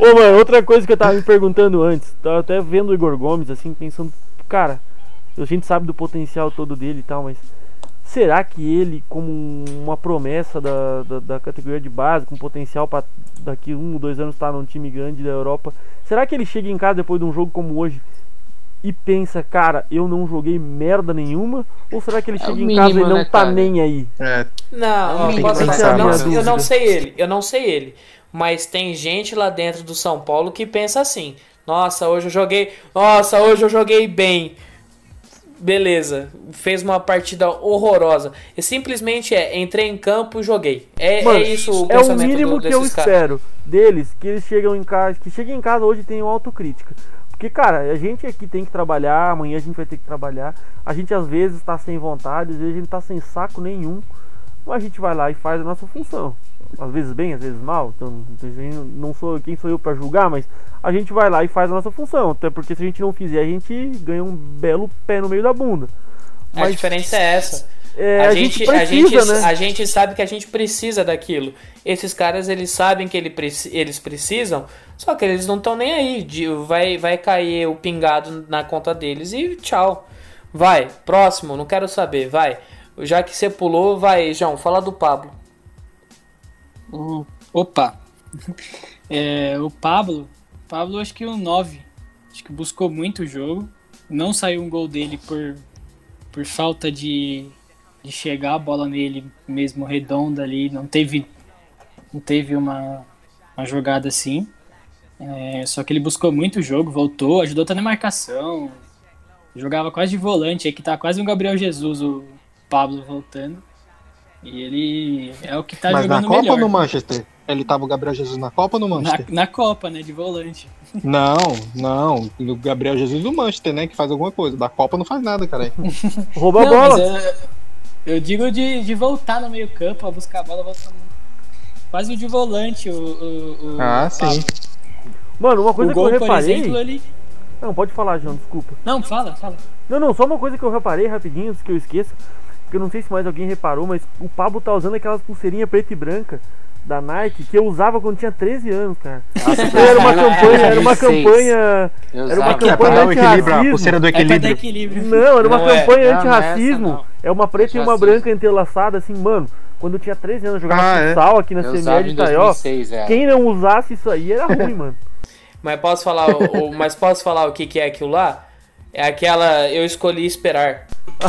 Ô, mano, outra coisa que eu tava me perguntando antes, tava até vendo o Igor Gomes, assim, pensando, cara, a gente sabe do potencial todo dele e tal, mas será que ele, como uma promessa da, da, da categoria de base, com potencial pra daqui um ou dois anos estar num time grande da Europa, será que ele chega em casa depois de um jogo como hoje e pensa, cara, eu não joguei merda nenhuma? Ou será que ele
É
chega
o
em casa e
mínimo,
não
né,
tá
cara?
nem aí?
É,
Não,
Tem que
posso
pensar
falar, eu, não, eu não sei ele, eu não sei ele. Mas tem gente lá dentro do São Paulo que pensa assim: Nossa, hoje eu joguei. Nossa, hoje eu joguei bem. Beleza, fez uma partida horrorosa. E simplesmente é, entrei em campo e joguei. É,
Mano,
é isso o
é o mínimo
do,
que eu espero deles, que eles chegam em casa, que cheguem em casa hoje e tenham autocrítica. Porque, cara, a gente aqui tem que trabalhar, amanhã a gente vai ter que trabalhar. A gente às vezes tá sem vontade, às vezes a gente tá sem saco nenhum. Mas a gente vai lá e faz a nossa função. Às vezes bem, às vezes mal. Então, não sou quem sou eu pra julgar, mas a gente vai lá e faz a nossa função. Até porque se a gente não fizer, a gente ganha um belo pé no meio da bunda.
A diferença é essa.
É,
a, gente, a,
precisa,
gente,
né?
a gente sabe que a gente precisa daquilo. Esses caras, eles sabem que ele eles precisam, só que eles não estão nem aí. De, vai, vai cair o pingado na conta deles e tchau. Vai, próximo, não quero saber, vai. Já que você pulou, vai, João, fala do Pablo.
O- Opa! É, o Pablo, Pablo acho que o 9. Acho que buscou muito o jogo. Não saiu um gol dele por, por falta de, de chegar a bola nele mesmo redonda ali. Não teve, não teve uma, uma jogada assim. É, só que ele buscou muito o jogo, voltou, ajudou até na marcação. Jogava quase de volante, aí que tá quase um Gabriel Jesus, o Pablo voltando. E ele é o que tá
Mas na
jogando
Copa
melhor.
ou no Manchester? Ele tava o Gabriel Jesus na Copa ou no
Na,
Manchester?
na Copa, né? De volante.
Não, não. No Gabriel Jesus do Manchester, né? Que faz alguma coisa. Da Copa não faz nada, cara.
Rouba a bola.
mas é- eu digo de, de voltar no meio campo, a buscar a bola, voltar no... Quase o de volante, o, o, o
Ah, sim.
Pablo.
Mano, uma coisa
o
que
gol,
eu
por
reparei.
exemplo, ele...
Não, pode falar, João, desculpa.
Não, fala, fala.
Não, não, só uma coisa que eu reparei rapidinho, antes que eu esqueça. Porque eu não sei se mais alguém reparou, mas o Pablo tá usando aquelas pulseirinhas preta e branca da Nike que eu usava quando tinha 13 anos, cara. era uma campanha, era uma
2006.
campanha.
Eu
Era uma
Que é
campanha
dar o equilíbrio, a
antirracismo.
pulseira do
É pra dar
equilíbrio.
Não, era uma
Não é.
campanha
Não, não é não.
É uma preta e uma branca entrelaçada, assim, mano. Quando eu tinha 13 anos, eu jogava
Ah, é?
futsal aqui na
Eu
de Itaió.
2006, é.
Quem não usasse isso aí era ruim, mano.
Mas posso falar, o, o- mas posso falar o que, que é aquilo lá? É aquela eu escolhi esperar.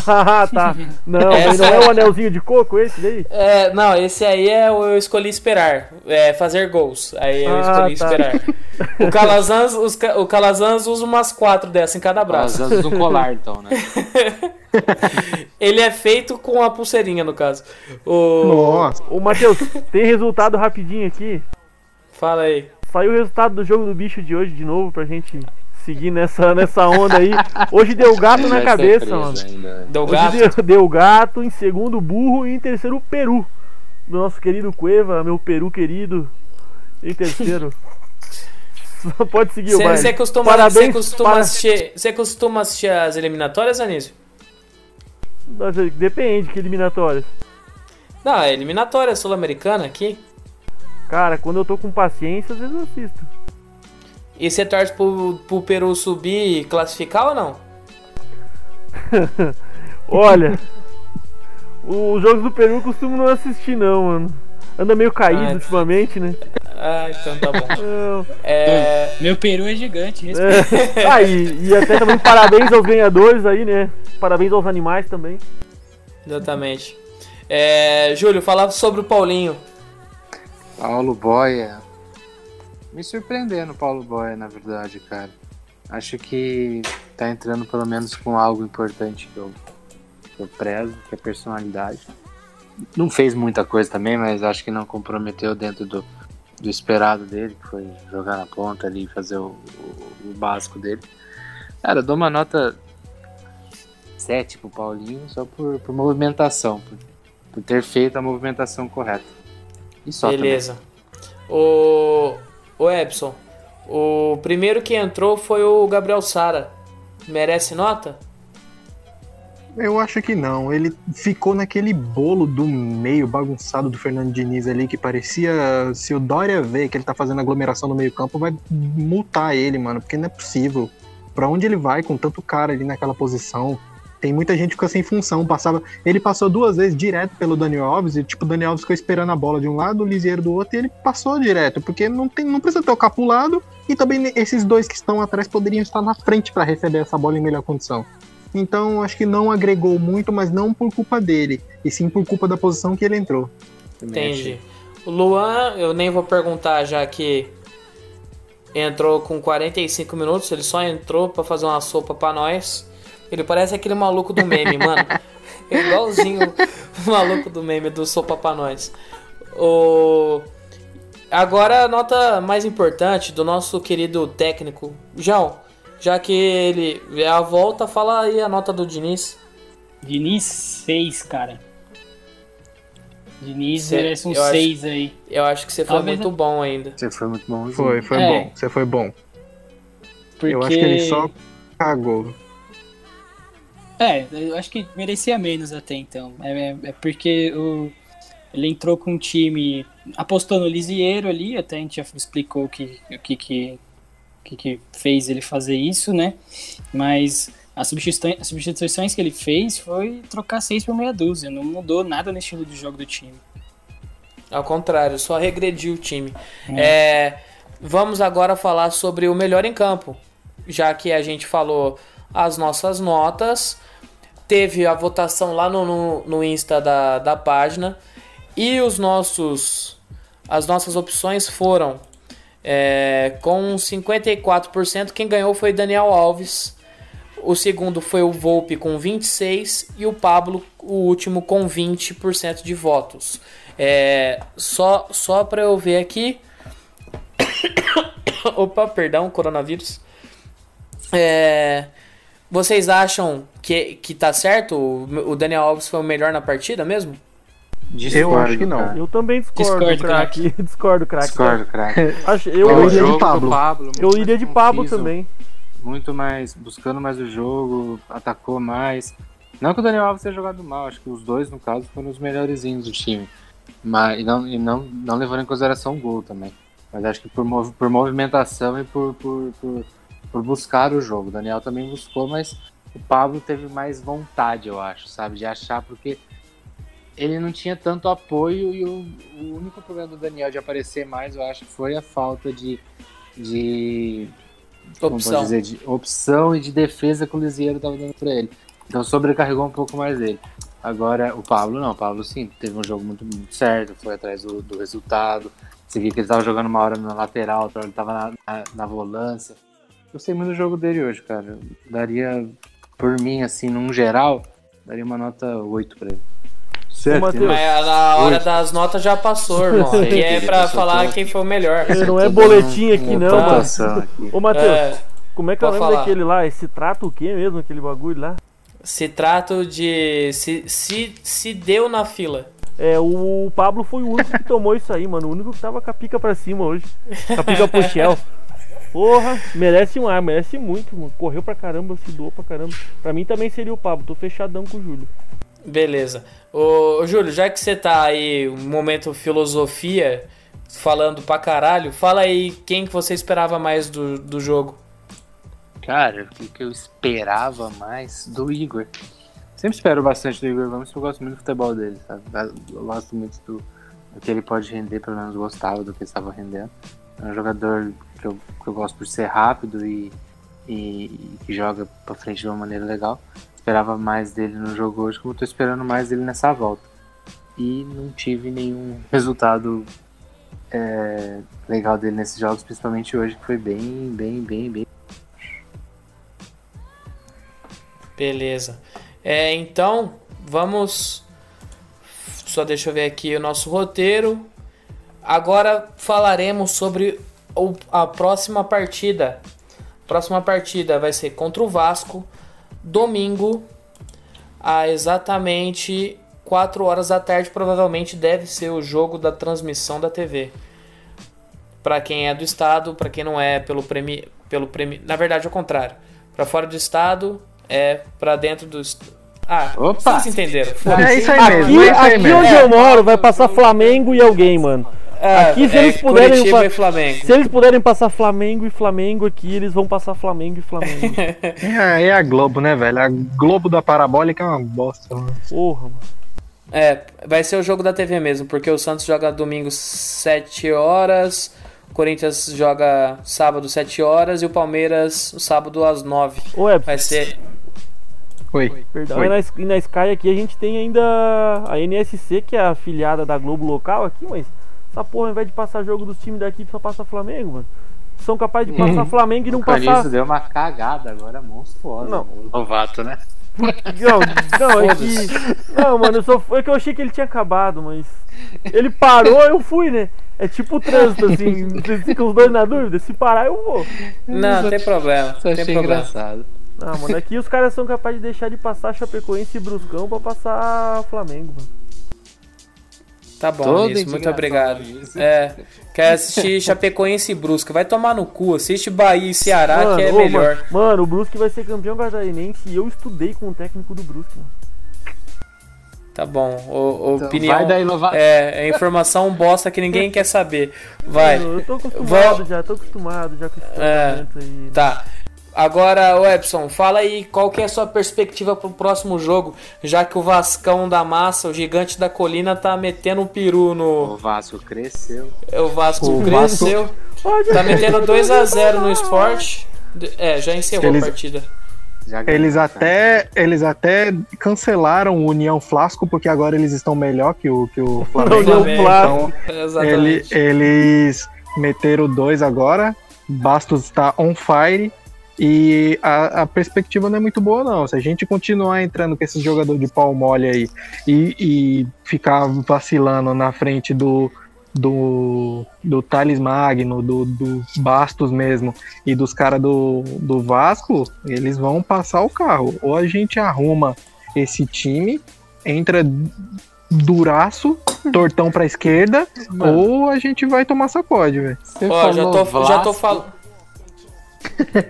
Ah, tá. Não, mas não é o anelzinho de coco esse daí?
É, não, esse aí é o eu escolhi esperar. É fazer gols. Aí eu
Ah,
escolhi
tá.
esperar. O Calazans, os, o Calazans usa umas quatro dessas em cada braço.
asas do colar, então, né?
Ele é feito com a pulseirinha, no caso. O...
Nossa.
Ô, Matheus, tem resultado rapidinho aqui.
Fala aí.
Saiu o resultado do jogo do bicho de hoje de novo pra gente seguir nessa, nessa onda aí. Hoje deu gato na cabeça, mano.
ainda.
Deu
Hoje
gato.
deu, deu gato, em segundo burro e em terceiro peru. Do nosso querido Cueva, meu peru querido. Em terceiro. Só pode seguir o baile.
Você costuma,
Parabéns
cê costuma,
para-
assistir, cê costuma assistir as eliminatórias, Anísio?
Nossa, Depende, que eliminatórias.
Não, é eliminatória sul-americana aqui.
Cara, quando eu tô com paciência, às vezes eu assisto.
E você torce pro, pro Peru subir e classificar ou não?
Olha, os jogos do Peru eu costumo não assistir não, mano. Anda meio caído
Ah,
ultimamente, né?
Ah, então tá bom.
Não.
É,
Meu peru é gigante, respeita.
É. Ah, e, e até também parabéns aos ganhadores aí, né? Parabéns aos animais também.
exatamente. É, Júlio, fala sobre o Paulinho.
Paulo Boia. Me surpreendendo, Paulo Boia, na verdade, cara. Acho que tá entrando pelo menos com algo importante que eu, que eu prezo, que é personalidade. Não fez muita coisa também, mas acho que não comprometeu dentro do, do esperado dele, que foi jogar na ponta ali e fazer o, o- o básico dele. Cara, eu dou uma nota 7 pro Paulinho só por, por movimentação, por, por ter feito a movimentação correta. E só também.
Beleza. O, o Epson, o primeiro que entrou foi o Gabriel Sara. Merece nota?
Eu acho que não. Ele ficou naquele bolo do meio bagunçado do Fernando Diniz ali, que parecia. Se o Dória ver que ele tá fazendo aglomeração no meio-campo, vai multar ele, mano, porque não é possível. Pra onde ele vai com tanto cara ali naquela posição? Tem muita gente que fica sem função. Passava, ele passou duas vezes direto pelo Daniel Alves e tipo o Daniel Alves ficou esperando a bola de um lado, o Lisieiro do outro e ele passou direto, porque não tem, não precisa tocar pro lado e também esses dois que estão atrás poderiam estar na frente pra receber essa bola em melhor condição. Então acho que não agregou muito, mas não por culpa dele, e sim por culpa da posição que ele entrou.
Entendi. O Luan, eu nem vou perguntar já que entrou com 45 minutos, ele só entrou pra fazer uma sopa pra nós. Ele parece aquele maluco do meme, mano. É igualzinho o maluco do meme do sopa pra nós. O... Agora a nota mais importante do nosso querido técnico, João. Já que ele é a volta, fala aí a nota do Diniz.
Diniz 6, cara. Diniz
Cê-
merece um
eu acho-
6 aí.
Eu acho que você foi
Talvez
muito bom ainda.
Você foi muito bom.
Foi, foi
É.
bom. Você foi bom.
Porque...
Eu acho que ele só cagou.
É, eu acho que merecia menos até então. É, é- é porque o, ele entrou com um time, apostou no Lisieiro ali, até a gente já explicou o que, o que, que, que, fez ele fazer isso, né? Mas as substituições, as substituições que ele fez foi trocar seis por meia dúzia, não mudou nada no estilo de jogo do time.
Ao contrário, só regrediu o time. É, vamos agora falar sobre o melhor em campo. Já que a gente falou as nossas notas, teve a votação lá no, no, no Insta da, da página. E os nossos. As nossas opções foram. é, com 54%, quem ganhou foi Daniel Alves. O segundo foi o Volpe com 26% e o Pablo, o último, com 20% de votos. É, só só para eu ver aqui. Opa, perdão, coronavírus. É, vocês acham que, que tá certo? O, o Daniel Alves foi o melhor na partida mesmo?
Eu acho que não.
cara.
Eu também discordo,
Discordo,
craque. Discordo, craque.
Discordo, craque.
Acho-
Eu
eu,
O
iria de
jogo
Pablo.
Pablo. muito
eu
mais
iria de Pablo
conciso,
também.
Muito mais, buscando mais o jogo, atacou mais. Não que o Daniel Alves tenha jogado mal, acho que os dois, no caso, foram os melhorzinhos do time. Mas, e não, e não, não levando em consideração o gol também. Mas acho que por, mov- por movimentação e por, por, por, por buscar o jogo. O Daniel também buscou, mas o Pablo teve mais vontade, eu acho, sabe? De achar, porque ele não tinha tanto apoio e o, o único problema do Daniel de aparecer mais, eu acho, foi a falta de. de
Opção.
dizer, de opção e de defesa que o Lisieiro estava dando para ele. Então sobrecarregou um pouco mais ele. Agora, o Pablo não, o Pablo sim, teve um jogo muito, muito certo, foi atrás do, do resultado. Você via que ele estava jogando uma hora na lateral, outra hora ele estava na, na, na volância. Gostei muito do jogo dele hoje, cara. Daria, por mim, assim, num geral, daria uma nota 8 para ele.
Matheus,
Mas na hora
Oito.
das notas já passou, irmão. Aqui é pra
eu
falar
tô-
quem foi o melhor.
não é boletim aqui não, mano.
aqui.
Ô, Matheus,
É,
como é que é o
pode
nome
falar.
daquele lá? Esse trata o quê mesmo, aquele bagulho lá?
se trata de. Se, se, se deu na fila.
É, o Pablo foi o único que tomou isso aí, mano. O único que tava com a pica pra cima hoje. Com a pica pro Shell. Porra, merece um ar, merece muito, mano. Correu pra caramba, se doou pra caramba. Pra mim também seria o Pablo, tô fechadão com o Júlio.
Beleza. Ô, ô, Júlio, já que você tá aí, um momento filosofia, falando pra caralho, fala aí quem que você esperava mais do, do jogo.
Cara, o que que eu esperava mais do Igor? Sempre espero bastante do Igor Gomes, porque eu gosto muito do futebol dele, sabe? Eu gosto muito do, o que ele pode render, pelo menos gostava do que ele estava rendendo. É um jogador que eu, que eu gosto por ser rápido e, e, que joga pra frente de uma maneira legal. Esperava mais dele no jogo hoje, como eu tô esperando mais dele nessa volta. E não tive nenhum resultado é, legal dele nesses jogos, principalmente hoje, que foi bem, bem, bem, bem.
Beleza. É, então, vamos. Só deixa eu ver aqui o nosso roteiro. Agora falaremos sobre a próxima partida. Próxima partida vai ser contra o Vasco, domingo, a exatamente 4 horas da tarde. Provavelmente deve ser o jogo da transmissão da TV. Para quem é do estado, para quem não é pelo prêmio, pelo prêmio, na verdade é o contrário. Para fora do estado é para dentro do Ah,
Opa!
vocês entenderam.
É isso aí
Aqui,
mesmo, é isso aí
aqui
mesmo.
onde eu moro vai passar Flamengo e alguém, mano.
É,
Aqui, se
é
eles puderem
e.
Se eles puderem passar Flamengo e Flamengo aqui, eles vão passar Flamengo e Flamengo.
É, é a Globo, né, velho? A Globo da Parabólica é uma bosta. mano.
Porra, mano.
É, vai ser o jogo da TV mesmo, porque o Santos joga domingo 7 horas, o Corinthians joga sábado 7 horas e o Palmeiras sábado às 9.
Ô, Epson,
Vai ser.
Oi.
perdão.
Oi.
E na, e na Sky aqui a gente tem ainda a NSC, que é a afiliada da Globo local aqui, mas essa porra, ao invés de passar jogo dos times daqui, só passa Flamengo, mano. São capazes de passar Flamengo e não
O
passar.
Canizo deu uma cagada agora monstruosa.
Não.
no Novato, né?
Não, não, é que. Não, mano, eu só, é que eu achei que ele tinha acabado, mas. Ele parou, eu fui, né? É tipo o trânsito, assim. Vocês ficam os dois na dúvida. Se parar, eu vou.
Não, tem problema.
Só
Tem
achei
problema.
engraçado.
Ah, mano, aqui os caras são capazes de deixar de passar Chapecoense e Bruscão pra passar Flamengo, mano.
Tá bom, Nisso, muito obrigado. É, quer assistir Chapecoense e Brusca. Vai tomar no cu, assiste Bahia e Ceará,
Mano,
que é
ô,
melhor.
Mano, mano, o Brusque vai ser campeão catarinense e eu estudei com o técnico do Brusque, mano.
Tá bom, o, o
Então,
opinião.
vai daí, Lovato.
É, é informação bosta que ninguém quer saber. Vai.
Eu tô acostumado
Vou-
já, tô acostumado já com esse
É.
aí.
Tá. Agora, o Epson, fala aí qual que é a sua perspectiva pro próximo jogo, já que o Vascão da Massa, o gigante da colina, tá metendo um peru
O
no.
Vasco cresceu.
O Vasco
O
cresceu.
Olha,
Tá metendo 2 a 0 no esporte. É, já encerrou
Eles-
a partida.
Eles até, eles até cancelaram o União Flasco, porque agora eles estão melhor que o, que o Flamengo.
União? Flasco.
Então, ele-
Exatamente.
eles meteram dois agora. Bastos está on fire. E a, a perspectiva não é muito boa, não. Se a gente continuar entrando com esse jogador de pau mole aí e, e ficar vacilando na frente do, do, do Thales Magno, do, do Bastos mesmo, e dos caras do, do Vasco, eles vão passar o carro. Ou a gente arruma esse time, entra duraço, tortão pra esquerda,
Mano.
ou a gente vai tomar sacode, velho.
Ó, já
falou
tô, já tô falando.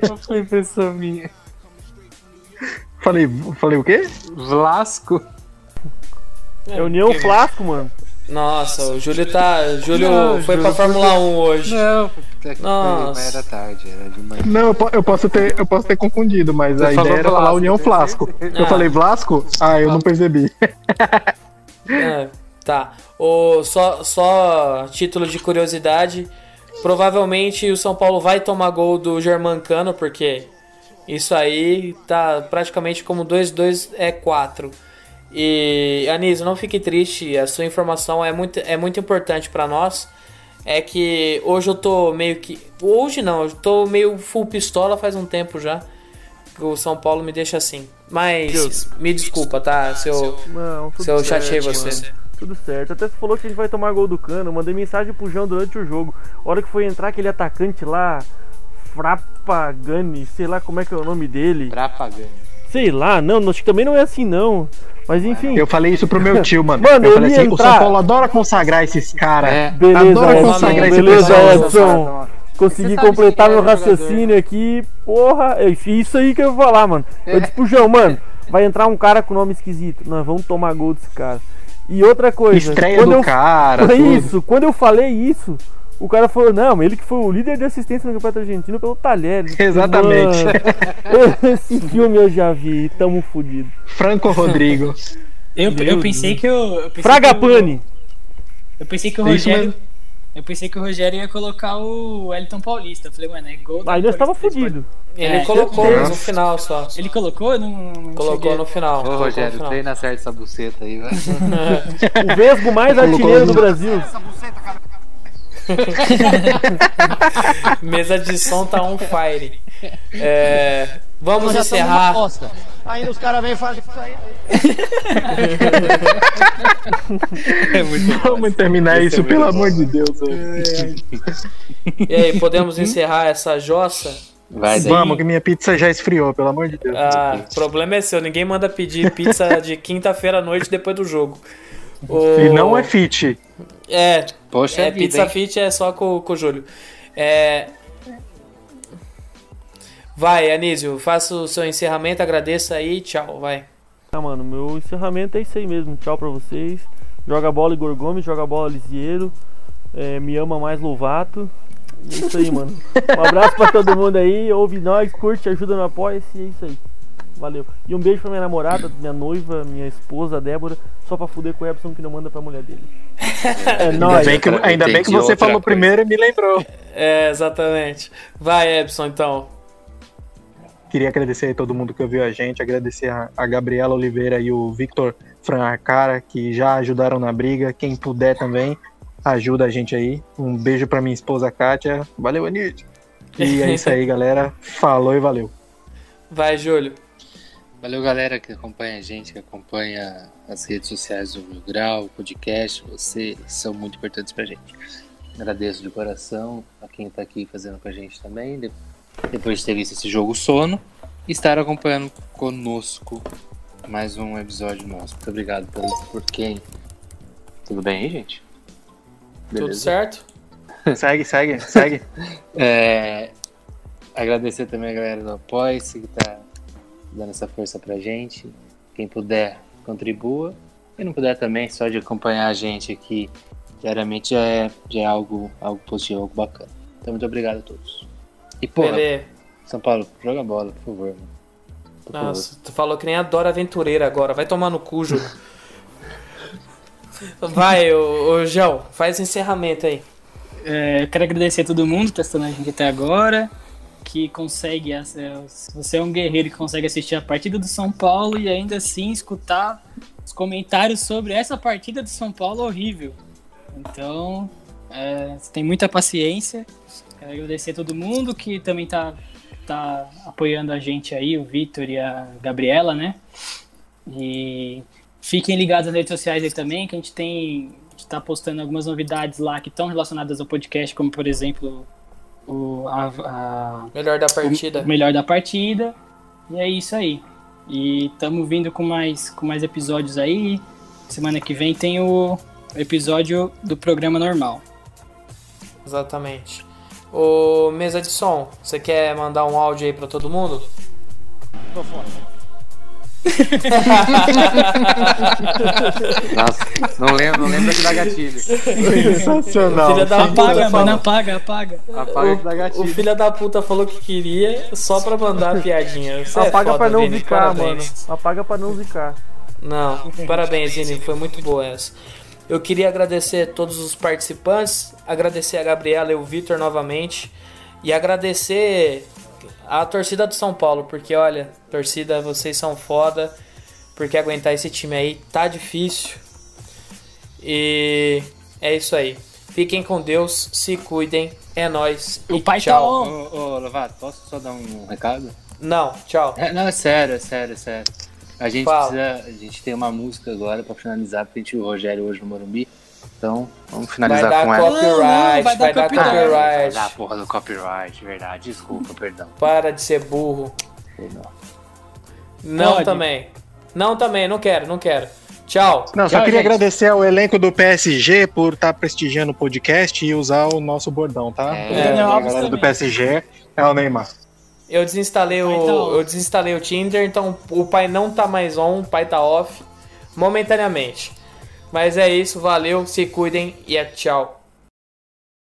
Qual foi impressão minha?
Falei, falei o quê?
Vasco?
É União Flasco, mano.
Nossa, o Júlio tá. o Júlio
Não,
foi
Júlio
pra Fórmula 1 hoje.
Não, que
Nossa.
foi- mas era tarde, era de manhã.
Não, eu, po- eu posso ter, eu posso ter confundido, mas
Você
a ideia era falar União Flasco. Eu
Ah.
falei Vlasco? Ah, eu não percebi.
É, tá. O, só, só título de curiosidade. Provavelmente o São Paulo vai tomar gol do Germancano, porque isso aí tá praticamente como 2-2 é 4. E Anísio, não fique triste, a sua informação é muito, é muito importante pra nós. É que hoje eu tô meio que. Hoje não, eu tô meio full pistola faz um tempo já. que O São Paulo me deixa assim. Mas me desculpa, tá? Se eu,
Não,
se eu chateei
mano.
você.
Tudo certo. Até você falou que a gente vai tomar gol do cano. Mandei mensagem pro João durante o jogo. A hora que foi entrar aquele atacante lá, Frapagani, sei lá como é que é o nome dele.
Trapagani.
Sei lá, não, acho que também não é assim não. Mas enfim.
Eu falei isso pro meu tio, mano.
Mano,
eu falei assim, o
entrar-
São Paulo adora consagrar esses caras.
É.
Beleza,
Adora
Edson,
consagrar esse
beleza. Edson. Consegui completar meu
era o jogador?
raciocínio aqui. Porra, é isso aí que eu vou falar, mano. Eu
É.
disse pro João, mano, vai entrar um cara com nome esquisito. Nós vamos tomar gol desse cara. E outra coisa,
Estreia
quando
do
eu
cara. Tudo.
isso, quando eu falei isso, o cara falou, não, ele que foi o líder de assistência no Campeonato Argentino pelo Talheres.
Exatamente.
Esse filme eu já vi, tamo fudido.
Franco Rodrigo.
Eu, eu pensei que eu. eu pensei
Fraga
que eu-
Pane.
Eu pensei que o
É
Rogério. Eu pensei que o Rogério ia colocar o Wellington Paulista. Eu falei, mano, é gol. do
Aí nós tava fudido.
Ele
É,
colocou no final só.
Ele colocou? Não, não
Colocou
cheguei.
no final.
Ô, Rogério,
final.
treina certo essa buceta aí, velho.
O vesgo mais artilheiro do Brasil.
Essa buceta, cara.
Mesa de som tá on fire. É, vamos encerrar.
Ainda os caras vêm e falam isso aí.
Vamos terminar isso, pelo amor de Deus. velho.
E aí, podemos encerrar essa jossa?
Vai daí.
Vamos, que minha pizza já esfriou, pelo amor de Deus.
Ah, o problema é seu. Ninguém manda pedir pizza de quinta-feira à noite depois do jogo. O-
E não é fit.
É,
Poxa
é
vida,
pizza
hein?
fit é só com, com o Júlio. É... Vai, Anísio, faça o seu encerramento, agradeça aí, tchau, vai.
Tá, mano, meu encerramento é isso aí mesmo. Tchau pra vocês. Joga bola Igor Gomes, joga bola Lisieiro. É, me ama mais Lovato. E é isso aí, mano. Um abraço pra todo mundo aí. Ouve nós, curte, ajuda no apoia-se. E é isso aí. Valeu. E um beijo pra minha namorada, minha noiva, minha esposa, Débora. Só pra fuder com o Epson que não manda pra mulher dele. É
Ainda
nóis.
bem que, ainda bem que você falou
coisa.
primeiro e me lembrou.
É, exatamente. Vai, Epson, então.
Queria agradecer a todo mundo que ouviu a gente, agradecer a, a Gabriela Oliveira e o Victor Francara, que já ajudaram na briga. Quem puder também, ajuda a gente aí. Um beijo pra minha esposa Kátia. Valeu, Anitta. E é isso aí, galera. Falou e valeu.
Vai, Júlio.
Valeu, galera que acompanha a gente, que acompanha as redes sociais do Mil Grau, o podcast. Vocês são muito importantes pra gente. Agradeço de coração a quem tá aqui fazendo com a gente também, de- depois de ter visto esse jogo sono, e estar acompanhando conosco mais um episódio nosso. Muito obrigado por, por quem. Tudo bem aí, gente?
Tudo certo?
Segue, segue, segue.
É, agradecer também a galera do Apoia-se que tá dando essa força pra gente. Quem puder, contribua. Quem não puder também, só de acompanhar a gente aqui diariamente já é, já é algo, algo positivo, algo bacana. Então, muito obrigado a todos. E,
Beleza.
São Paulo, joga bola, por favor. Mano. Por favor.
Nossa, tu falou que nem a Dora Aventureira agora. Vai tomar no cu, Júlio. Vai, ô, ô João, faz o encerramento aí.
É, eu quero agradecer a todo mundo que tá assistindo a gente até agora. Que consegue. é, Você é um guerreiro que consegue assistir a partida do São Paulo e ainda assim escutar os comentários sobre essa partida do São Paulo horrível. Então, é, você tem muita paciência. Quero agradecer a todo mundo que também tá, tá apoiando a gente aí, o Vitor e a Gabriela, né? E fiquem ligados nas redes sociais aí também, que a gente tem. A gente tá postando algumas novidades lá que estão relacionadas ao podcast, como por exemplo o, a, a-
Melhor da partida.
o melhor da partida. E é isso aí. E estamos vindo com mais, com mais episódios aí. Semana que vem tem o episódio do programa normal.
Exatamente. Ô, mesa de som, você quer mandar um áudio aí pra todo mundo?
Nossa, não lembro, não lembro que dá gatilho.
Sensacional.
Filha da
Apaga, mano, apaga, apaga.
Apaga que dá
O
gatilho.
filho da puta falou que queria só pra mandar a piadinha. Você é
Apaga
foda,
pra não
Vini,
zicar, mano. Apaga pra não zicar.
Não, parabéns, Vini, foi muito boa essa. Eu queria agradecer a todos os participantes, agradecer a Gabriela e o Vitor novamente e agradecer a torcida do São Paulo, porque olha, torcida, vocês são foda, porque aguentar esse time aí tá difícil. E é isso aí. Fiquem com Deus, se cuidem, é nóis.
O
e
pai tá
tchau.
on.
Ô, ô, Lovato, posso só dar um recado?
Não, tchau.
É, não, é sério, é sério, é sério. A gente
Fala.
precisa. A gente tem uma música agora pra finalizar, porque a gente o Rogério hoje no Morumbi. Então, vamos
Vai
finalizar
dar
com ela.
copyright,
Não, não,
vai,
vai dar
dar
copyright.
copyright.
Ah, porra do copyright, verdade. Desculpa, perdão.
Para de ser burro.
perdão.
Não
Pode.
também. Não também, não quero, não quero. Tchau.
Não, só
Tchau,
queria
gente.
agradecer ao elenco do PSG por estar prestigiando o podcast e usar o nosso bordão, tá?
É.
O Daniel
a galera do. PSG é o Neymar.
Eu desinstalei o
Então.
eu desinstalei o Tinder, então o pai não tá mais on, o pai tá off momentaneamente. Mas é isso, valeu, se cuidem e é tchau.